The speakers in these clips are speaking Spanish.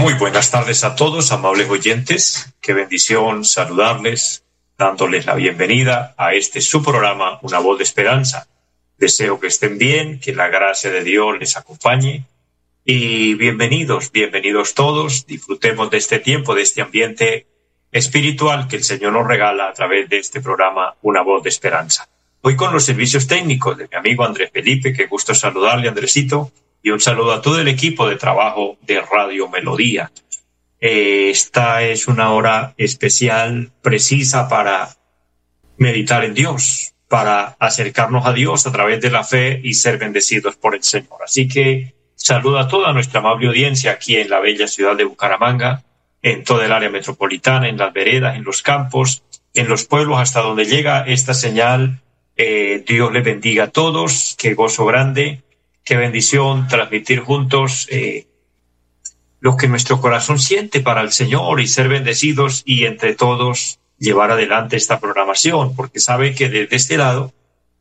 Muy buenas tardes a todos, amables oyentes. Qué bendición saludarles, dándoles la bienvenida a este su programa, Una voz de esperanza. Deseo que estén bien, que la gracia de Dios les acompañe. Y bienvenidos, bienvenidos todos. Disfrutemos de este tiempo, de este ambiente espiritual que el Señor nos regala a través de este programa, Una voz de esperanza. Hoy con los servicios técnicos de mi amigo Andrés Felipe, que gusto saludarle, Andresito y un saludo a todo el equipo de trabajo de Radio Melodía. Eh, esta es una hora especial, precisa para meditar en Dios, para acercarnos a Dios a través de la fe y ser bendecidos por el Señor. Así que saludo a toda nuestra amable audiencia aquí en la bella ciudad de Bucaramanga, en toda el área metropolitana, en las veredas, en los campos, en los pueblos, hasta donde llega esta señal. Eh, Dios le bendiga a todos, qué gozo grande Qué bendición transmitir juntos eh, lo que nuestro corazón siente para el Señor y ser bendecidos y entre todos llevar adelante esta programación, porque sabe que desde este lado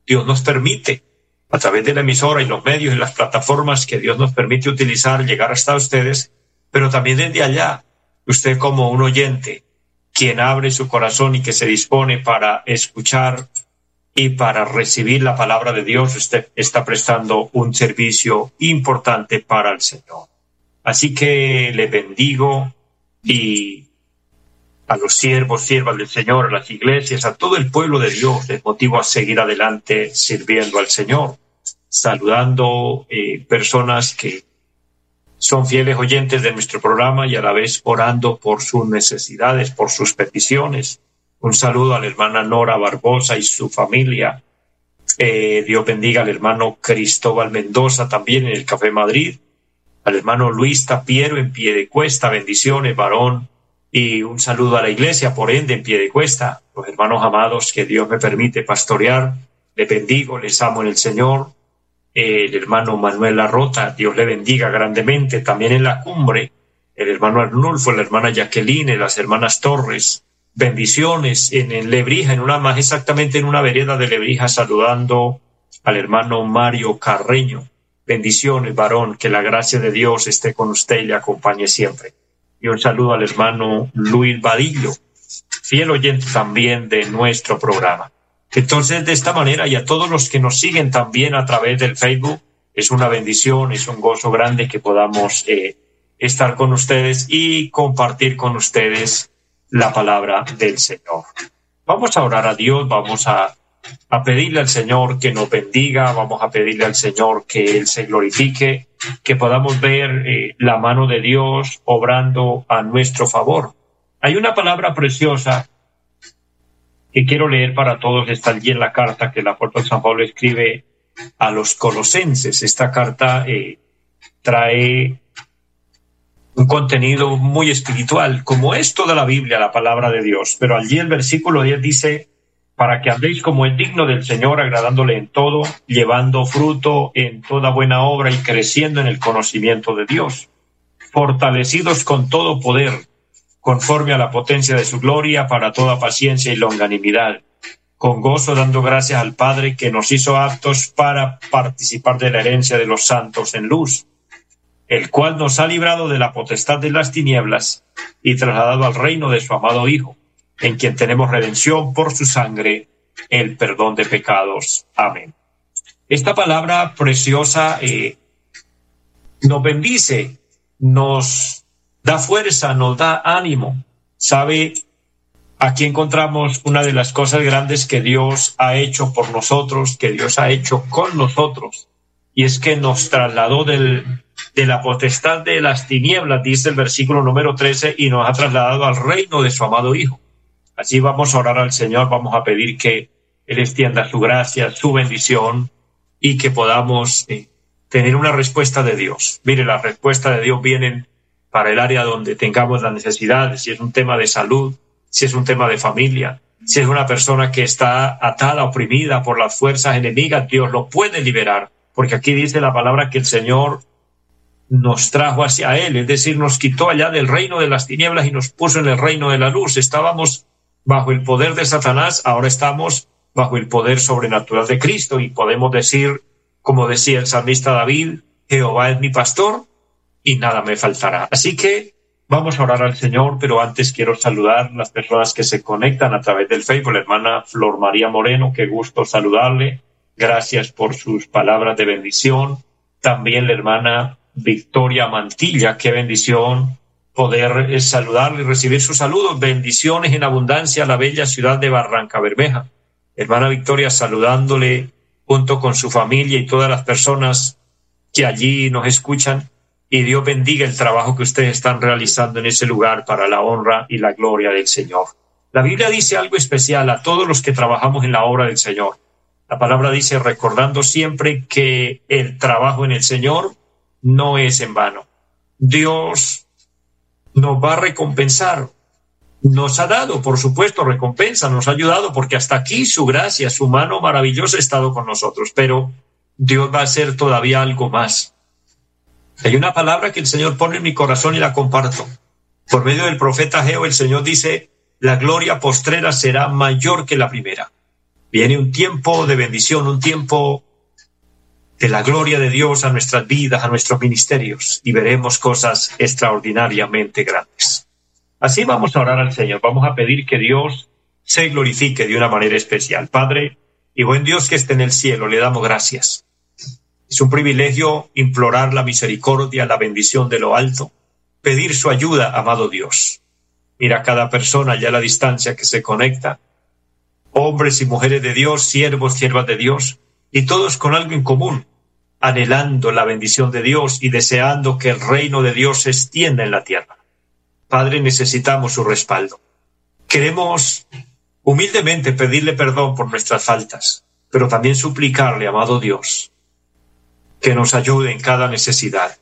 Dios nos permite, a través de la emisora y los medios y las plataformas que Dios nos permite utilizar, llegar hasta ustedes, pero también desde allá, usted como un oyente, quien abre su corazón y que se dispone para escuchar y para recibir la palabra de Dios usted está prestando un servicio importante para el Señor. Así que le bendigo y a los siervos, siervas del Señor, a las iglesias, a todo el pueblo de Dios, les motivo a seguir adelante sirviendo al Señor, saludando eh, personas que son fieles oyentes de nuestro programa y a la vez orando por sus necesidades, por sus peticiones un saludo a la hermana Nora Barbosa y su familia. Eh, Dios bendiga al hermano Cristóbal Mendoza también en el Café Madrid. Al hermano Luis Tapiero en pie de cuesta. Bendiciones, varón. Y un saludo a la iglesia, por ende, en pie de cuesta. Los hermanos amados que Dios me permite pastorear. Les bendigo, les amo en el Señor. el hermano Manuel Arrota, Dios le bendiga grandemente. También en la cumbre, el hermano Arnulfo, la hermana Jacqueline, las hermanas Torres, bendiciones en, Lebrija, en una más exactamente en una vereda de Lebrija, saludando al hermano Mario Carreño. Bendiciones, varón, que la gracia de Dios esté con usted y le acompañe siempre. Y un saludo al hermano Luis Vadillo, fiel oyente también de nuestro programa. Entonces, de esta manera, y a todos los que nos siguen también a través del Facebook, es una bendición, es un gozo grande que podamos eh, estar con ustedes y compartir con ustedes la palabra del Señor. Vamos a orar a Dios, vamos a, pedirle al Señor que nos bendiga, vamos a pedirle al Señor que Él se glorifique, que podamos ver eh, la mano de Dios obrando a nuestro favor. Hay una palabra preciosa que quiero leer para todos, está allí en la carta que el apóstol San Pablo escribe a los colosenses. Esta carta eh, trae un contenido muy espiritual, como es toda la Biblia, la palabra de Dios. Pero allí el versículo 10 dice, para que andéis como es digno del Señor, agradándole en todo, llevando fruto en toda buena obra y creciendo en el conocimiento de Dios, fortalecidos con todo poder, conforme a la potencia de su gloria, para toda paciencia y longanimidad, con gozo dando gracias al Padre que nos hizo aptos para participar de la herencia de los santos en luz el cual nos ha librado de la potestad de las tinieblas y trasladado al reino de su amado Hijo, en quien tenemos redención por su sangre, el perdón de pecados. Amén. Esta palabra preciosa eh, nos bendice, nos da fuerza, nos da ánimo. ¿Sabe? Aquí encontramos una de las cosas grandes que Dios ha hecho por nosotros, que Dios ha hecho con nosotros, y es que nos trasladó del de la potestad de las tinieblas, dice el versículo número 13, y nos ha trasladado al reino de su amado Hijo. Así vamos a orar al Señor, vamos a pedir que Él extienda su gracia, su bendición y que podamos eh, tener una respuesta de Dios. Mire, la respuesta de Dios viene para el área donde tengamos la necesidad, si es un tema de salud, si es un tema de familia, si es una persona que está atada, oprimida por las fuerzas enemigas, Dios lo puede liberar, porque aquí dice la palabra que el Señor nos trajo hacia Él, es decir, nos quitó allá del reino de las tinieblas y nos puso en el reino de la luz. Estábamos bajo el poder de Satanás, ahora estamos bajo el poder sobrenatural de Cristo y podemos decir, como decía el salmista David, Jehová es mi pastor y nada me faltará. Así que vamos a orar al Señor, pero antes quiero saludar las personas que se conectan a través del Facebook. La hermana Flor María Moreno, qué gusto saludarle. Gracias por sus palabras de bendición. También la hermana Victoria Mantilla, qué bendición poder eh, saludarle y recibir sus saludos. Bendiciones en abundancia a la bella ciudad de Barranca Bermeja. Hermana Victoria, saludándole junto con su familia y todas las personas que allí nos escuchan. Y Dios bendiga el trabajo que ustedes están realizando en ese lugar para la honra y la gloria del Señor. La Biblia dice algo especial a todos los que trabajamos en la obra del Señor. La palabra dice recordando siempre que el trabajo en el Señor no es en vano. Dios nos va a recompensar. Nos ha dado, por supuesto, recompensa, nos ha ayudado, porque hasta aquí su gracia, su mano maravillosa ha estado con nosotros, pero Dios va a hacer todavía algo más. Hay una palabra que el Señor pone en mi corazón y la comparto. Por medio del profeta Geo, el Señor dice, la gloria postrera será mayor que la primera. Viene un tiempo de bendición, un tiempo de la gloria de Dios a nuestras vidas, a nuestros ministerios, y veremos cosas extraordinariamente grandes. Así vamos a orar al Señor, vamos a pedir que Dios se glorifique de una manera especial. Padre y buen Dios que esté en el cielo, le damos gracias. Es un privilegio implorar la misericordia, la bendición de lo alto, pedir su ayuda, amado Dios. Mira cada persona ya a la distancia que se conecta, hombres y mujeres de Dios, siervos, siervas de Dios, y todos con algo en común, anhelando la bendición de Dios y deseando que el reino de Dios se extienda en la tierra. Padre, necesitamos su respaldo. Queremos humildemente pedirle perdón por nuestras faltas, pero también suplicarle, amado Dios, que nos ayude en cada necesidad,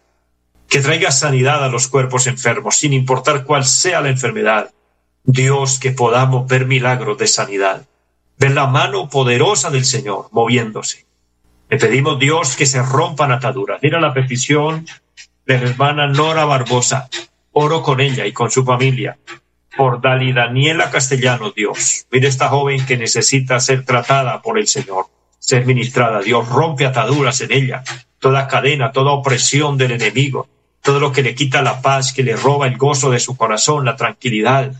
que traiga sanidad a los cuerpos enfermos, sin importar cuál sea la enfermedad. Dios, que podamos ver milagros de sanidad ver la mano poderosa del Señor moviéndose. Le pedimos Dios que se rompan ataduras. Mira la petición de la hermana Nora Barbosa. Oro con ella y con su familia. Por Dali Daniela Castellano, Dios. Mira esta joven que necesita ser tratada por el Señor, ser ministrada. Dios rompe ataduras en ella. Toda cadena, toda opresión del enemigo, todo lo que le quita la paz, que le roba el gozo de su corazón, la tranquilidad.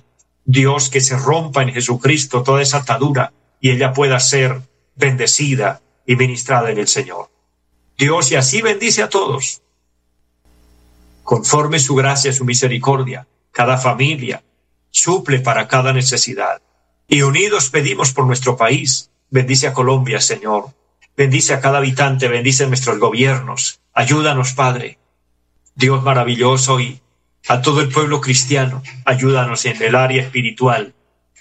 Dios, que se rompa en Jesucristo toda esa atadura y ella pueda ser bendecida y ministrada en el Señor. Dios y así bendice a todos, conforme su gracia, su misericordia, cada familia, suple para cada necesidad. Y unidos pedimos por nuestro país, bendice a Colombia, Señor, bendice a cada habitante, bendice a nuestros gobiernos, ayúdanos, Padre. Dios maravilloso y a todo el pueblo cristiano, ayúdanos en el área espiritual,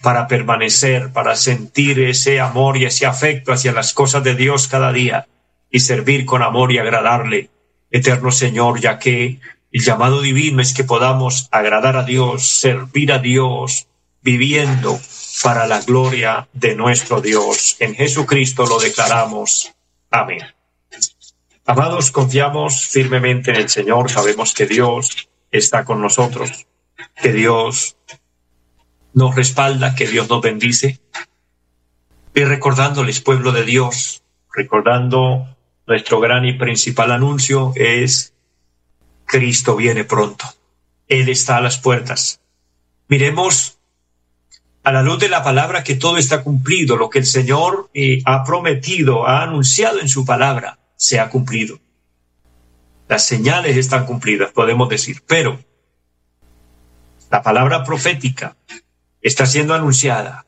para permanecer, para sentir ese amor y ese afecto hacia las cosas de Dios cada día y servir con amor y agradarle, eterno Señor, ya que el llamado divino es que podamos agradar a Dios, servir a Dios, viviendo para la gloria de nuestro Dios. En Jesucristo lo declaramos. Amén. Amados, confiamos firmemente en el Señor, sabemos que Dios está con nosotros, que Dios nos respalda, que Dios nos bendice. Y recordándoles, pueblo de Dios, recordando nuestro gran y principal anuncio es Cristo viene pronto. Él está a las puertas. Miremos a la luz de la palabra que todo está cumplido, lo que el Señor eh, ha prometido, ha anunciado en su palabra, se ha cumplido. Las señales están cumplidas, podemos decir, pero la palabra profética está siendo anunciada.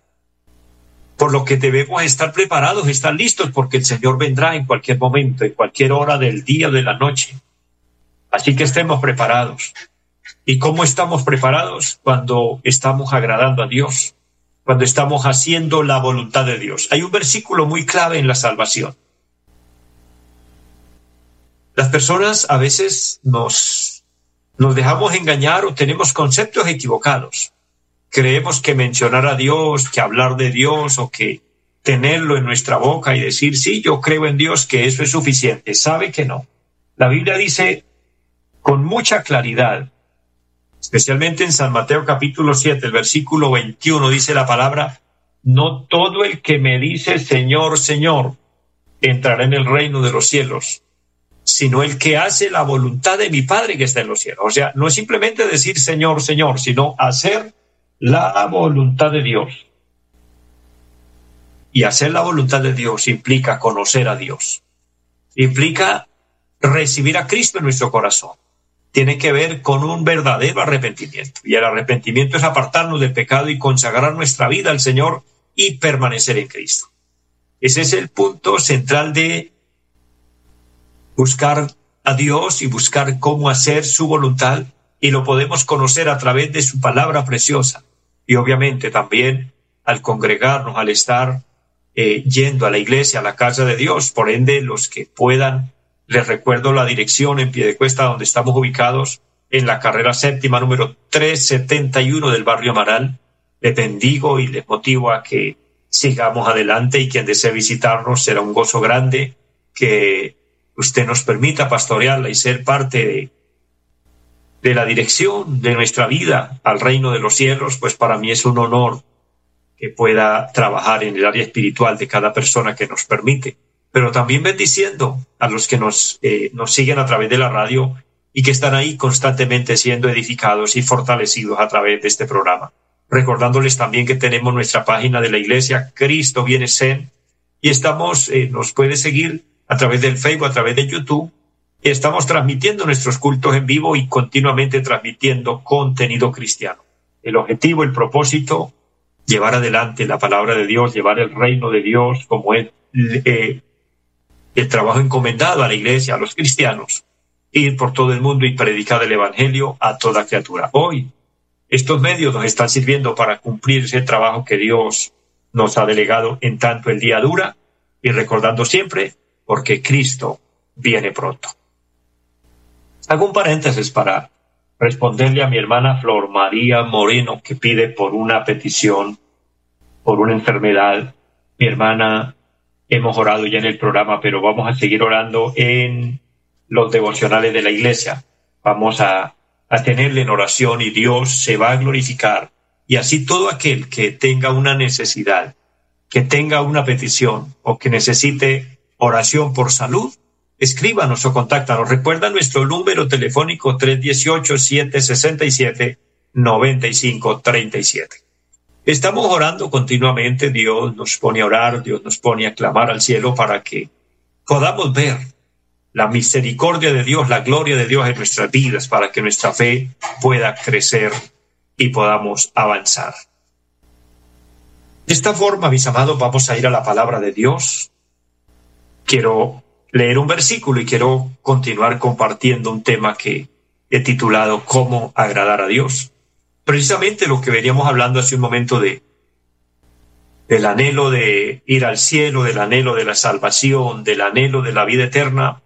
Por lo que debemos estar preparados, estar listos, porque el Señor vendrá en cualquier momento, en cualquier hora del día o de la noche. Así que estemos preparados. ¿Y cómo estamos preparados? Cuando estamos agradando a Dios, cuando estamos haciendo la voluntad de Dios. Hay un versículo muy clave en la salvación. Las personas a veces nos nos dejamos engañar o tenemos conceptos equivocados. Creemos que mencionar a Dios, que hablar de Dios o que tenerlo en nuestra boca y decir, sí, yo creo en Dios, que eso es suficiente. Sabe que no. La Biblia dice con mucha claridad, especialmente en San Mateo capítulo 7, el versículo 21, dice la palabra, no todo el que me dice Señor, Señor, entrará en el reino de los cielos, sino el que hace la voluntad de mi Padre que está en los cielos. O sea, no es simplemente decir Señor, Señor, sino hacer la voluntad de Dios. Y hacer la voluntad de Dios implica conocer a Dios. Implica recibir a Cristo en nuestro corazón. Tiene que ver con un verdadero arrepentimiento. Y el arrepentimiento es apartarnos del pecado y consagrar nuestra vida al Señor y permanecer en Cristo. Ese es el punto central de buscar a Dios y buscar cómo hacer su voluntad y lo podemos conocer a través de su palabra preciosa. Y obviamente también al congregarnos, al estar eh, yendo a la iglesia, a la casa de Dios. Por ende, los que puedan, les recuerdo la dirección en pie de cuesta donde estamos ubicados en la carrera séptima número 371 del barrio Amaral. Les bendigo y les motivo a que sigamos adelante y quien desee visitarnos será un gozo grande que usted nos permita pastorearla y ser parte de, de la dirección de nuestra vida al reino de los cielos, pues para mí es un honor que pueda trabajar en el área espiritual de cada persona que nos permite, pero también bendiciendo a los que nos, eh, nos siguen a través de la radio y que están ahí constantemente siendo edificados y fortalecidos a través de este programa. Recordándoles también que tenemos nuestra página de la iglesia, Cristo viene Zen, y estamos, eh, nos puede seguir a través del Facebook, a través de YouTube, estamos transmitiendo nuestros cultos en vivo y continuamente transmitiendo contenido cristiano. El objetivo, el propósito llevar adelante la palabra de Dios, llevar el reino de Dios como es eh, el trabajo encomendado a la iglesia, a los cristianos, ir por todo el mundo y predicar el Evangelio a toda criatura. Hoy estos medios nos están sirviendo para cumplir ese trabajo que Dios nos ha delegado en tanto el día dura y recordando siempre porque Cristo viene pronto. Hago un paréntesis para responderle a mi hermana Flor María Moreno que pide por una petición, por una enfermedad. Mi hermana, hemos orado ya en el programa, pero vamos a seguir orando en los devocionales de la iglesia. Vamos a, a tenerle en oración y Dios se va a glorificar. Y así todo aquel que tenga una necesidad, que tenga una petición o que necesite oración por salud, escríbanos o contáctanos. Recuerda nuestro número telefónico 318-767-9537. Estamos orando continuamente, Dios nos pone a orar, Dios nos pone a clamar al cielo para que podamos ver la misericordia de Dios, la gloria de Dios en nuestras vidas, para que nuestra fe pueda crecer y podamos avanzar. De esta forma, mis amados, vamos a ir a la palabra de Dios. Quiero leer un versículo y quiero continuar compartiendo un tema que he titulado Cómo agradar a Dios. Precisamente lo que veníamos hablando hace un momento de del anhelo de ir al cielo, del anhelo de la salvación, del anhelo de la vida eterna,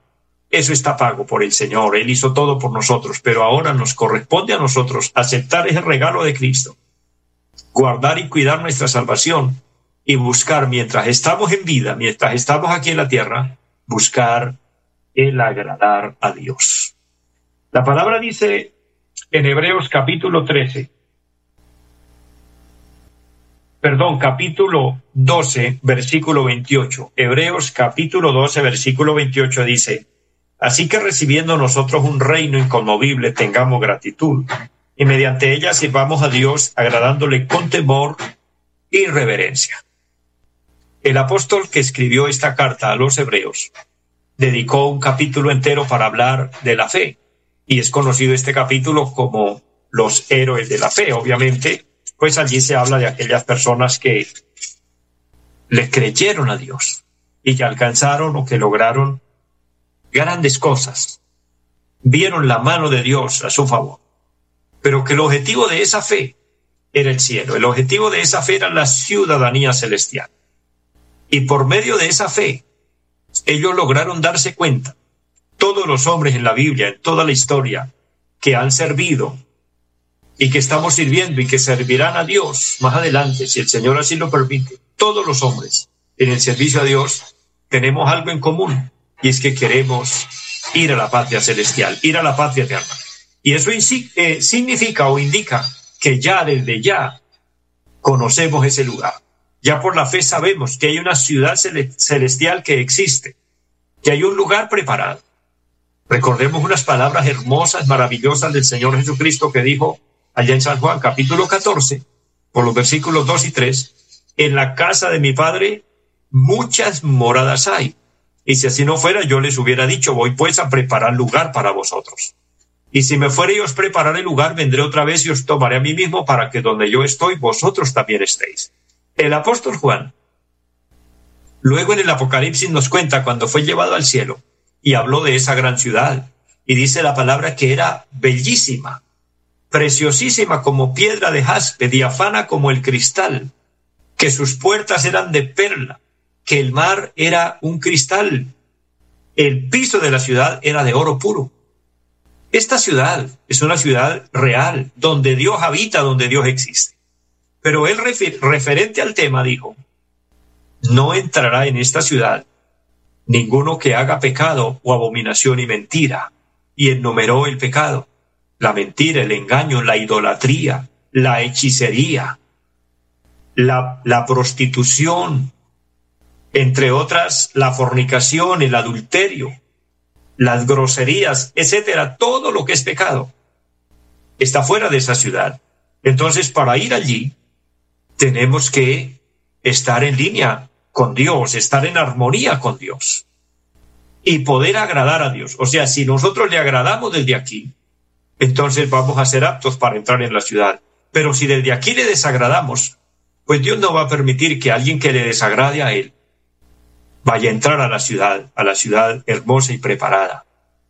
eso está pago por el Señor. Él hizo todo por nosotros, pero ahora nos corresponde a nosotros aceptar ese regalo de Cristo, guardar y cuidar nuestra salvación y buscar mientras estamos en vida, mientras estamos aquí en la tierra, buscar el agradar a Dios. La palabra dice en Hebreos capítulo 13, perdón, capítulo 12, versículo 28. Hebreos capítulo 12, versículo 28 dice, Así que recibiendo nosotros un reino inconmovible, tengamos gratitud, y mediante ella sirvamos a Dios agradándole con temor y reverencia. El apóstol que escribió esta carta a los hebreos dedicó un capítulo entero para hablar de la fe y es conocido este capítulo como los héroes de la fe. Obviamente, pues allí se habla de aquellas personas que le creyeron a Dios y que alcanzaron o que lograron grandes cosas, vieron la mano de Dios a su favor, pero que el objetivo de esa fe era el cielo, el objetivo de esa fe era la ciudadanía celestial. Y por medio de esa fe, ellos lograron darse cuenta, todos los hombres en la Biblia, en toda la historia, que han servido y que estamos sirviendo y que servirán a Dios más adelante, si el Señor así lo permite, todos los hombres en el servicio a Dios, tenemos algo en común y es que queremos ir a la patria celestial, ir a la patria eterna. Y eso eh, significa o indica que ya desde ya conocemos ese lugar. Ya por la fe sabemos que hay una ciudad celestial que existe, que hay un lugar preparado. Recordemos unas palabras hermosas, maravillosas del Señor Jesucristo que dijo allá en San Juan capítulo 14, por los versículos 2 y 3, en la casa de mi Padre muchas moradas hay. Y si así no fuera, yo les hubiera dicho, voy pues a preparar lugar para vosotros. Y si me fuere y os prepararé lugar, vendré otra vez y os tomaré a mí mismo para que donde yo estoy, vosotros también estéis. El apóstol Juan, luego en el Apocalipsis nos cuenta cuando fue llevado al cielo y habló de esa gran ciudad. Y dice la palabra que era bellísima, preciosísima como piedra de jaspe, diafana como el cristal, que sus puertas eran de perla, que el mar era un cristal, el piso de la ciudad era de oro puro. Esta ciudad es una ciudad real, donde Dios habita, donde Dios existe. Pero él referente al tema dijo, no entrará en esta ciudad ninguno que haga pecado o abominación y mentira. Y enumeró el pecado, la mentira, el engaño, la idolatría, la hechicería, la, la prostitución, entre otras la fornicación, el adulterio, las groserías, etcétera, todo lo que es pecado está fuera de esa ciudad. Entonces, para ir allí, tenemos que estar en línea con Dios, estar en armonía con Dios y poder agradar a Dios. O sea, si nosotros le agradamos desde aquí, entonces vamos a ser aptos para entrar en la ciudad. Pero si desde aquí le desagradamos, pues Dios no va a permitir que alguien que le desagrade a Él vaya a entrar a la ciudad, a la ciudad hermosa y preparada.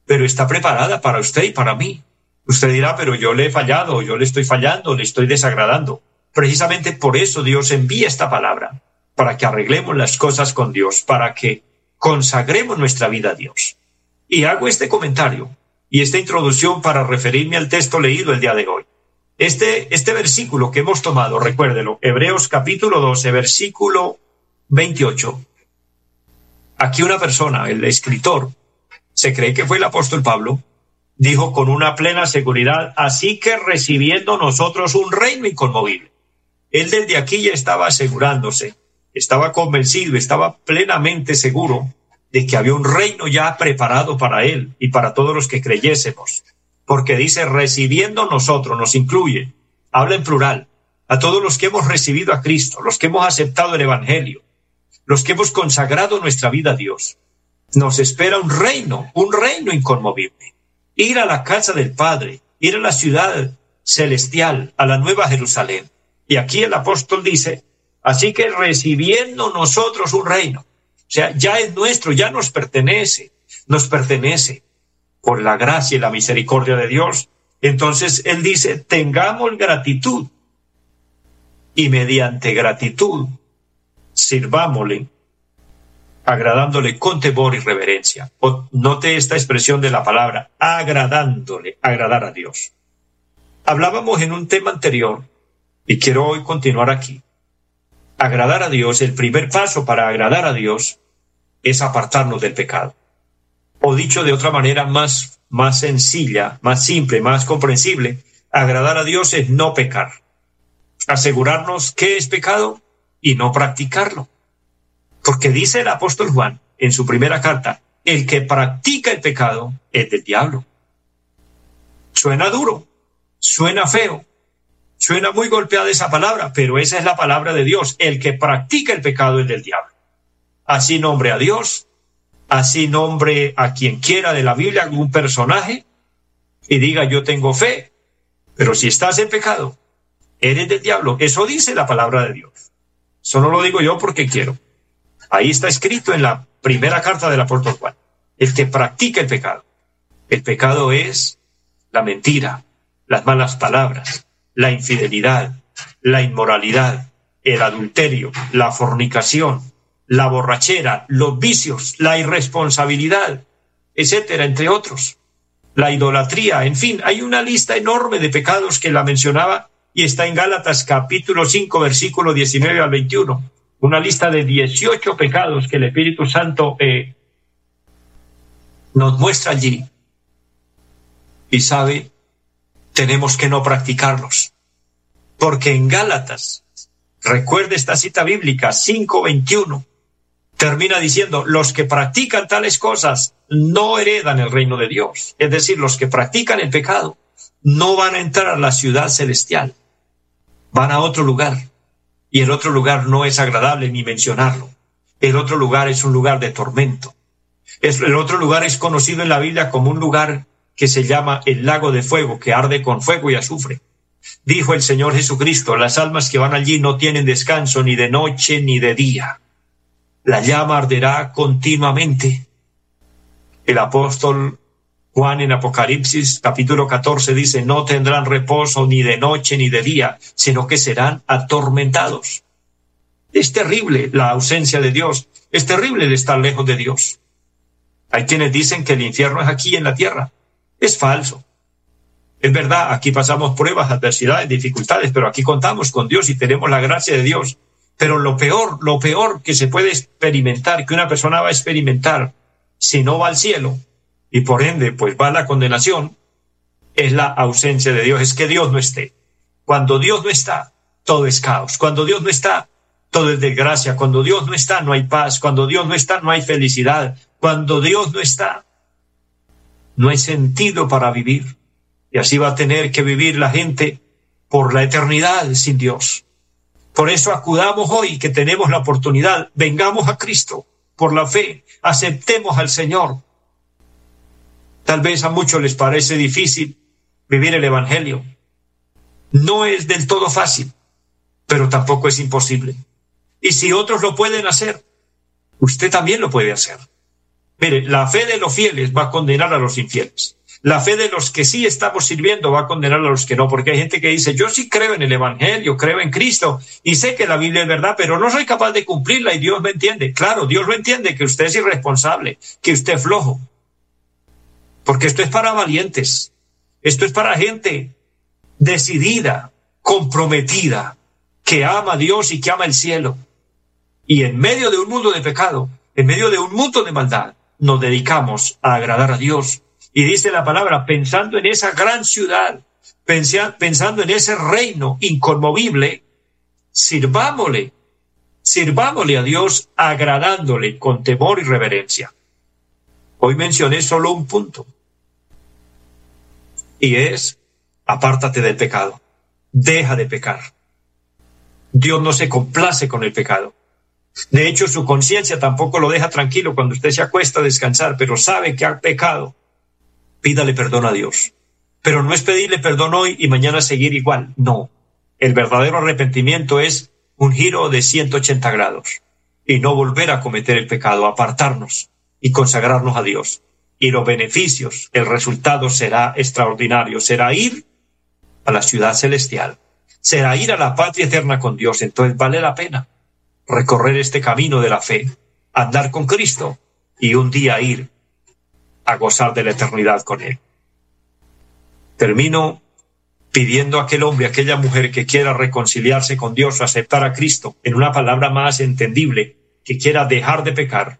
Pero está preparada para usted y para mí. Usted dirá, pero yo le he fallado, yo le estoy fallando, le estoy desagradando. Precisamente por eso Dios envía esta palabra, para que arreglemos las cosas con Dios, para que consagremos nuestra vida a Dios. Y hago este comentario y esta introducción para referirme al texto leído el día de hoy. Este, este versículo que hemos tomado, recuérdelo, Hebreos capítulo 12, versículo 28. Aquí una persona, el escritor, se cree que fue el apóstol Pablo, dijo con una plena seguridad, así que recibiendo nosotros un reino inconmovible. Él desde aquí ya estaba asegurándose, estaba convencido, estaba plenamente seguro de que había un reino ya preparado para él y para todos los que creyésemos. Porque dice, recibiendo nosotros, nos incluye, habla en plural, a todos los que hemos recibido a Cristo, los que hemos aceptado el Evangelio, los que hemos consagrado nuestra vida a Dios. Nos espera un reino, un reino inconmovible. Ir a la casa del Padre, ir a la ciudad celestial, a la nueva Jerusalén. Y aquí el apóstol dice, así que recibiendo nosotros un reino, o sea, ya es nuestro, ya nos pertenece, nos pertenece por la gracia y la misericordia de Dios. Entonces él dice, tengamos gratitud y mediante gratitud sirvámosle agradándole con temor y reverencia. note esta expresión de la palabra, agradándole, agradar a Dios. Hablábamos en un tema anterior y quiero hoy continuar aquí. Agradar a Dios, el primer paso para agradar a Dios es apartarnos del pecado. O dicho de otra manera más, más sencilla, más simple, más comprensible, agradar a Dios es no pecar. Asegurarnos que es pecado y no practicarlo. Porque dice el apóstol Juan en su primera carta, el que practica el pecado es del diablo. Suena duro, suena feo, Suena muy golpeada esa palabra, pero esa es la palabra de Dios. El que practica el pecado es del diablo. Así nombre a Dios, así nombre a quien quiera de la Biblia, algún personaje, y diga yo tengo fe, pero si estás en pecado, eres del diablo. Eso dice la palabra de Dios. Eso no lo digo yo porque quiero. Ahí está escrito en la primera carta del apóstol Juan. El que practica el pecado. El pecado es la mentira, las malas palabras, la infidelidad, la inmoralidad, el adulterio, la fornicación, la borrachera, los vicios, la irresponsabilidad, etcétera, entre otros. la idolatría, en fin, hay una lista enorme de pecados que la mencionaba y está en Gálatas capítulo 5, versículo 19 al 21. Una lista de 18 pecados que el Espíritu Santo eh, nos muestra allí. Y sabe, tenemos que no practicarlos. Porque en Gálatas, recuerde esta cita bíblica, 5.21, termina diciendo, los que practican tales cosas no heredan el reino de Dios. Es decir, los que practican el pecado no van a entrar a la ciudad celestial, van a otro lugar. Y el otro lugar no es agradable ni mencionarlo. El otro lugar es un lugar de tormento. el otro lugar es conocido en la Biblia como un lugar que se llama el lago de fuego, que arde con fuego y azufre. Dijo el Señor Jesucristo, las almas que van allí no tienen descanso ni de noche ni de día. La llama arderá continuamente. El apóstol Juan en Apocalipsis capítulo 14 dice, no tendrán reposo ni de noche ni de día, sino que serán atormentados. Es terrible la ausencia de Dios, es terrible el estar lejos de Dios. Hay quienes dicen que el infierno es aquí en la tierra. Es falso. Es verdad, aquí pasamos pruebas, adversidades, dificultades, pero aquí contamos con Dios y tenemos la gracia de Dios. Pero lo peor, lo peor que se puede experimentar, que una persona va a experimentar si no va al cielo y por ende pues va a la condenación, es la ausencia de Dios, es que Dios no esté. Cuando Dios no está, todo es caos. Cuando Dios no está, todo es desgracia. Cuando Dios no está, no hay paz. Cuando Dios no está, no hay felicidad. Cuando Dios no está, no hay sentido para vivir. Y así va a tener que vivir la gente por la eternidad sin Dios. Por eso acudamos hoy que tenemos la oportunidad, vengamos a Cristo por la fe, aceptemos al Señor. Tal vez a muchos les parece difícil vivir el Evangelio. No es del todo fácil, pero tampoco es imposible. Y si otros lo pueden hacer, usted también lo puede hacer. Mire, la fe de los fieles va a condenar a los infieles. La fe de los que sí estamos sirviendo va a condenar a los que no, porque hay gente que dice, yo sí creo en el Evangelio, creo en Cristo y sé que la Biblia es verdad, pero no soy capaz de cumplirla y Dios me entiende. Claro, Dios lo entiende, que usted es irresponsable, que usted es flojo. Porque esto es para valientes, esto es para gente decidida, comprometida, que ama a Dios y que ama el cielo. Y en medio de un mundo de pecado, en medio de un mundo de maldad, nos dedicamos a agradar a Dios. Y dice la palabra, pensando en esa gran ciudad, pensando en ese reino inconmovible, sirvámosle, sirvámosle a Dios agradándole con temor y reverencia. Hoy mencioné solo un punto. Y es, apártate del pecado. Deja de pecar. Dios no se complace con el pecado. De hecho, su conciencia tampoco lo deja tranquilo cuando usted se acuesta a descansar, pero sabe que ha pecado. Pídale perdón a Dios. Pero no es pedirle perdón hoy y mañana seguir igual. No. El verdadero arrepentimiento es un giro de 180 grados y no volver a cometer el pecado, apartarnos y consagrarnos a Dios. Y los beneficios, el resultado será extraordinario, será ir a la ciudad celestial, será ir a la patria eterna con Dios. Entonces vale la pena recorrer este camino de la fe, andar con Cristo y un día ir a gozar de la eternidad con Él. Termino pidiendo a aquel hombre, a aquella mujer que quiera reconciliarse con Dios o aceptar a Cristo, en una palabra más entendible, que quiera dejar de pecar,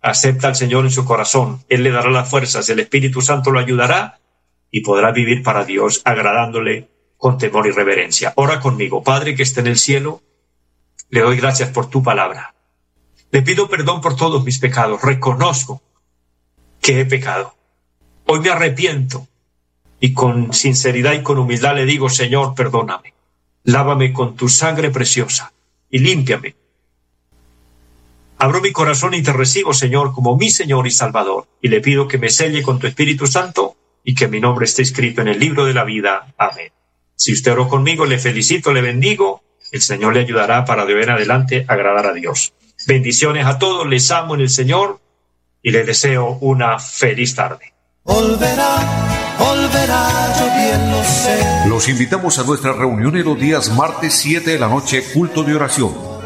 acepta al Señor en su corazón. Él le dará las fuerzas, el Espíritu Santo lo ayudará y podrá vivir para Dios agradándole con temor y reverencia. Ora conmigo, Padre que esté en el cielo, le doy gracias por tu palabra. Le pido perdón por todos mis pecados. Reconozco que he pecado. Hoy me arrepiento y con sinceridad y con humildad le digo, Señor, perdóname. Lávame con tu sangre preciosa y límpiame. Abro mi corazón y te recibo, Señor, como mi Señor y Salvador, y le pido que me selle con tu Espíritu Santo y que mi nombre esté escrito en el libro de la vida. Amén. Si usted oró conmigo, le felicito, le bendigo el Señor le ayudará para de hoy en adelante agradar a Dios. Bendiciones a todos, les amo en el Señor y les deseo una feliz tarde. Los invitamos a nuestra reunión en los días martes 7 de la noche, culto de oración